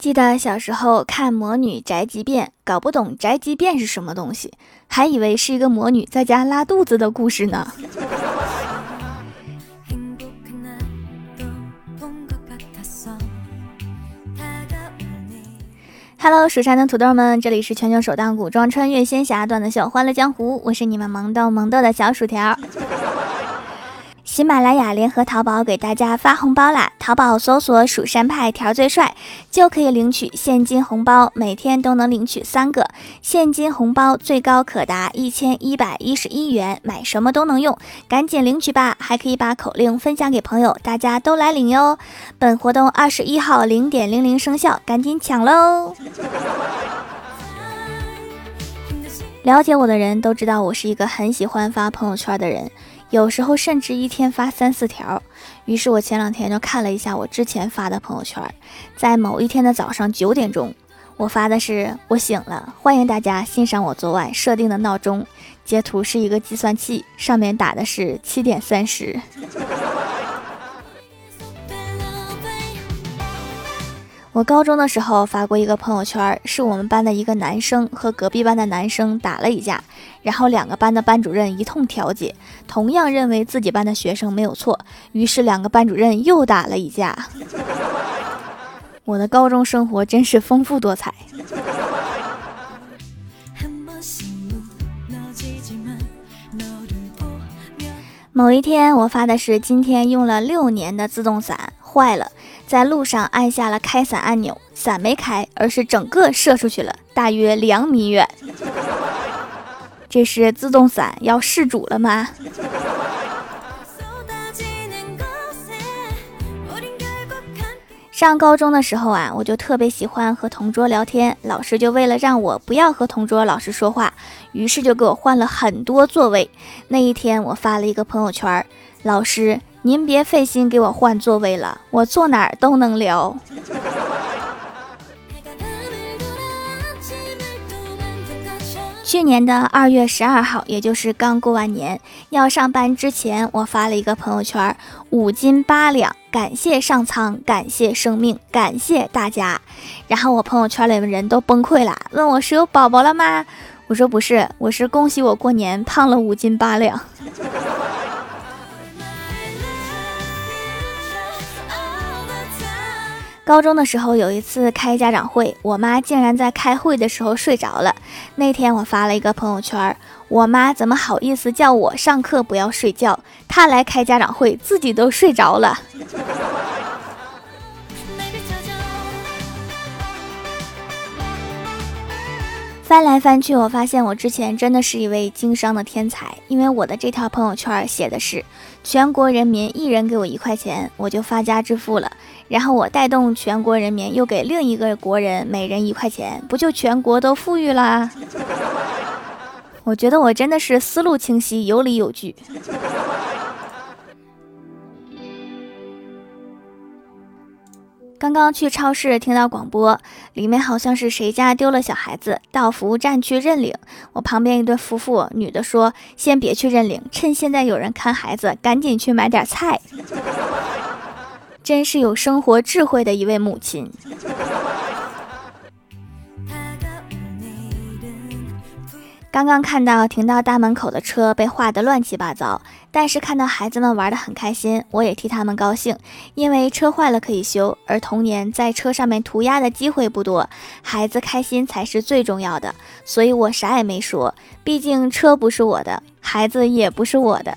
记得小时候看《魔女宅急便》，搞不懂宅急便是什么东西，还以为是一个魔女在家拉肚子的故事呢。Hello，蜀山的土豆们，这里是全球首档古装穿越仙侠段子秀《欢乐江湖》，我是你们萌豆萌豆的小薯条。喜马拉雅联合淘宝给大家发红包啦！淘宝搜索“蜀山派条最帅”，就可以领取现金红包，每天都能领取三个现金红包，最高可达一千一百一十一元，买什么都能用，赶紧领取吧！还可以把口令分享给朋友，大家都来领哟！本活动二十一号零点零零生效，赶紧抢喽！了解我的人都知道，我是一个很喜欢发朋友圈的人。有时候甚至一天发三四条，于是我前两天就看了一下我之前发的朋友圈，在某一天的早上九点钟，我发的是我醒了，欢迎大家欣赏我昨晚设定的闹钟。截图是一个计算器，上面打的是七点三十。我高中的时候发过一个朋友圈，是我们班的一个男生和隔壁班的男生打了一架，然后两个班的班主任一通调解，同样认为自己班的学生没有错，于是两个班主任又打了一架。我的高中生活真是丰富多彩。某一天，我发的是今天用了六年的自动伞坏了。在路上按下了开伞按钮，伞没开，而是整个射出去了，大约两米远。这是自动伞要失主了吗？上高中的时候啊，我就特别喜欢和同桌聊天，老师就为了让我不要和同桌老师说话，于是就给我换了很多座位。那一天，我发了一个朋友圈，老师。您别费心给我换座位了，我坐哪儿都能聊。去年的二月十二号，也就是刚过完年要上班之前，我发了一个朋友圈：五斤八两，感谢上苍，感谢生命，感谢大家。然后我朋友圈里的人都崩溃了，问我是有宝宝了吗？我说不是，我是恭喜我过年胖了五斤八两。高中的时候有一次开家长会，我妈竟然在开会的时候睡着了。那天我发了一个朋友圈，我妈怎么好意思叫我上课不要睡觉？她来开家长会，自己都睡着了。翻来翻去，我发现我之前真的是一位经商的天才，因为我的这条朋友圈写的是全国人民一人给我一块钱，我就发家致富了。然后我带动全国人民又给另一个国人每人一块钱，不就全国都富裕啦？我觉得我真的是思路清晰，有理有据。刚刚去超市听到广播，里面好像是谁家丢了小孩子，到服务站去认领。我旁边一对夫妇，女的说：“先别去认领，趁现在有人看孩子，赶紧去买点菜。”真是有生活智慧的一位母亲。刚刚看到停到大门口的车被画得乱七八糟，但是看到孩子们玩得很开心，我也替他们高兴，因为车坏了可以修，而童年在车上面涂鸦的机会不多，孩子开心才是最重要的，所以我啥也没说，毕竟车不是我的，孩子也不是我的。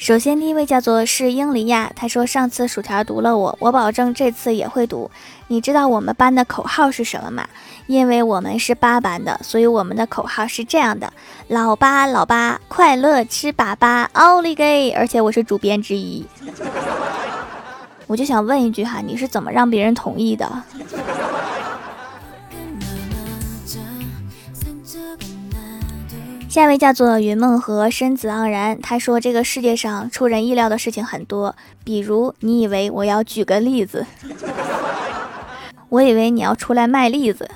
首先，第一位叫做是英黎亚，他说上次薯条读了我，我保证这次也会读。你知道我们班的口号是什么吗？因为我们是八班的，所以我们的口号是这样的：老八老八，快乐吃粑粑，奥利给！而且我是主编之一。我就想问一句哈，你是怎么让别人同意的？下一位叫做云梦和身子盎然，他说这个世界上出人意料的事情很多，比如你以为我要举个例子，我以为你要出来卖栗子。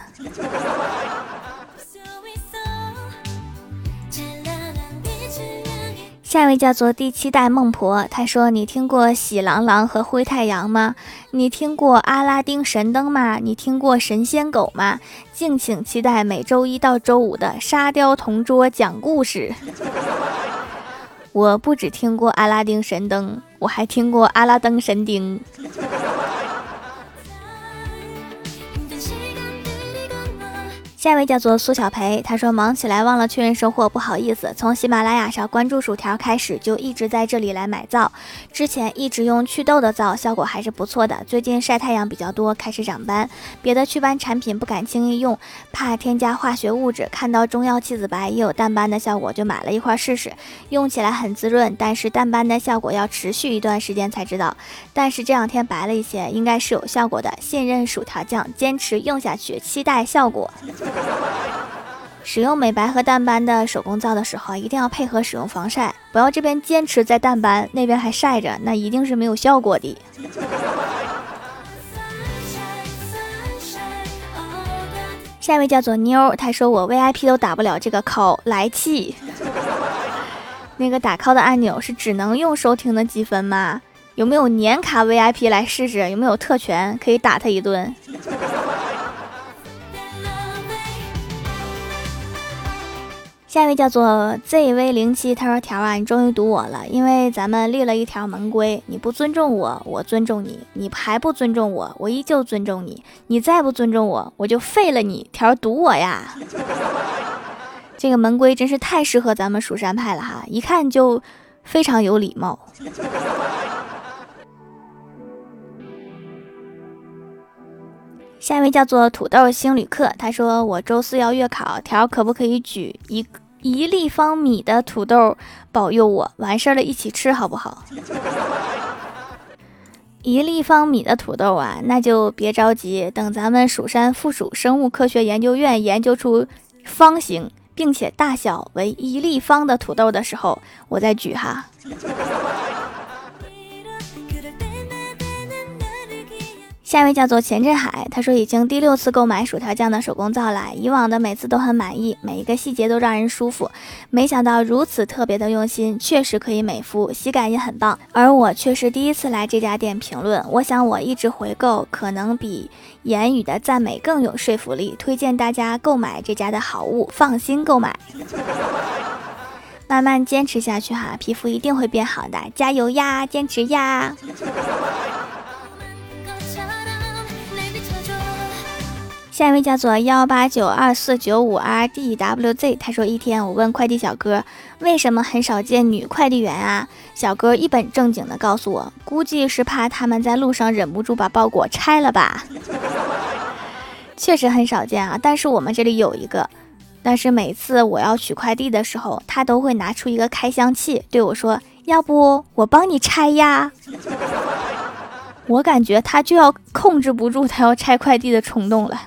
下一位叫做第七代孟婆，她说：“你听过喜狼狼和灰太阳吗？你听过阿拉丁神灯吗？你听过神仙狗吗？敬请期待每周一到周五的沙雕同桌讲故事。我不只听过阿拉丁神灯，我还听过阿拉登神丁。”下一位叫做苏小培，他说忙起来忘了确认收货，不好意思。从喜马拉雅上关注薯条开始，就一直在这里来买皂。之前一直用祛痘的皂，效果还是不错的。最近晒太阳比较多，开始长斑，别的祛斑产品不敢轻易用，怕添加化学物质。看到中药七子白也有淡斑的效果，就买了一块试试。用起来很滋润，但是淡斑的效果要持续一段时间才知道。但是这两天白了一些，应该是有效果的。信任薯条酱，坚持用下去，期待效果。使用美白和淡斑的手工皂的时候，一定要配合使用防晒，不要这边坚持在淡斑，那边还晒着，那一定是没有效果的。下一位叫做妞，她说我 VIP 都打不了这个 call，来气。那个打 call 的按钮是只能用收听的积分吗？有没有年卡 VIP 来试试？有没有特权可以打他一顿？下一位叫做 ZV 零七，他说：“条啊，你终于堵我了，因为咱们立了一条门规，你不尊重我，我尊重你；你还不尊重我，我依旧尊重你；你再不尊重我，我就废了你。条堵我呀！这个门规真是太适合咱们蜀山派了哈，一看就非常有礼貌。”下一位叫做土豆星旅客，他说：“我周四要月考，条可不可以举一个？”一立方米的土豆，保佑我完事儿了，一起吃好不好？一立方米的土豆啊，那就别着急，等咱们蜀山附属生物科学研究院研究出方形并且大小为一立方的土豆的时候，我再举哈。下一位叫做钱振海，他说已经第六次购买薯条酱的手工皂了，以往的每次都很满意，每一个细节都让人舒服，没想到如此特别的用心，确实可以美肤，洗感也很棒。而我却是第一次来这家店评论，我想我一直回购，可能比言语的赞美更有说服力，推荐大家购买这家的好物，放心购买，慢慢坚持下去哈，皮肤一定会变好的，加油呀，坚持呀！下一位叫做幺八九二四九五 R D W Z，他说一天我问快递小哥为什么很少见女快递员啊？小哥一本正经的告诉我，估计是怕他们在路上忍不住把包裹拆了吧。确实很少见啊，但是我们这里有一个，但是每次我要取快递的时候，他都会拿出一个开箱器对我说，要不我帮你拆呀。我感觉他就要控制不住他要拆快递的冲动了。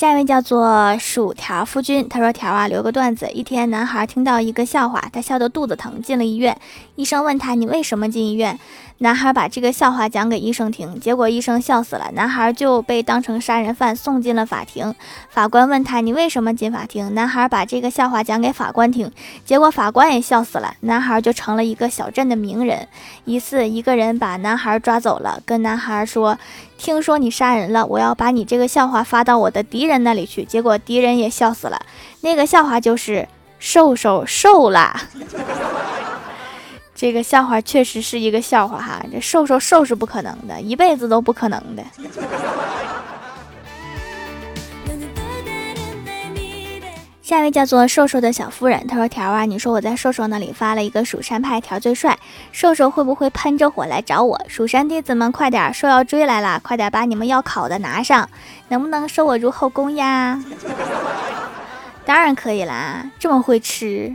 下一位叫做薯条夫君，他说：“条啊，留个段子。一天，男孩听到一个笑话，他笑得肚子疼，进了医院。医生问他：你为什么进医院？男孩把这个笑话讲给医生听，结果医生笑死了，男孩就被当成杀人犯送进了法庭。法官问他：你为什么进法庭？男孩把这个笑话讲给法官听，结果法官也笑死了，男孩就成了一个小镇的名人。一次，一个人把男孩抓走了，跟男孩说。”听说你杀人了，我要把你这个笑话发到我的敌人那里去。结果敌人也笑死了。那个笑话就是瘦瘦瘦了。这个笑话确实是一个笑话哈，这瘦瘦瘦是不可能的，一辈子都不可能的。下一位叫做瘦瘦的小夫人，她说：“条啊，你说我在瘦瘦那里发了一个蜀山派条最帅，瘦瘦会不会喷着火来找我？蜀山弟子们快点，说要追来了，快点把你们要考的拿上，能不能收我入后宫呀？当然可以啦，这么会吃。”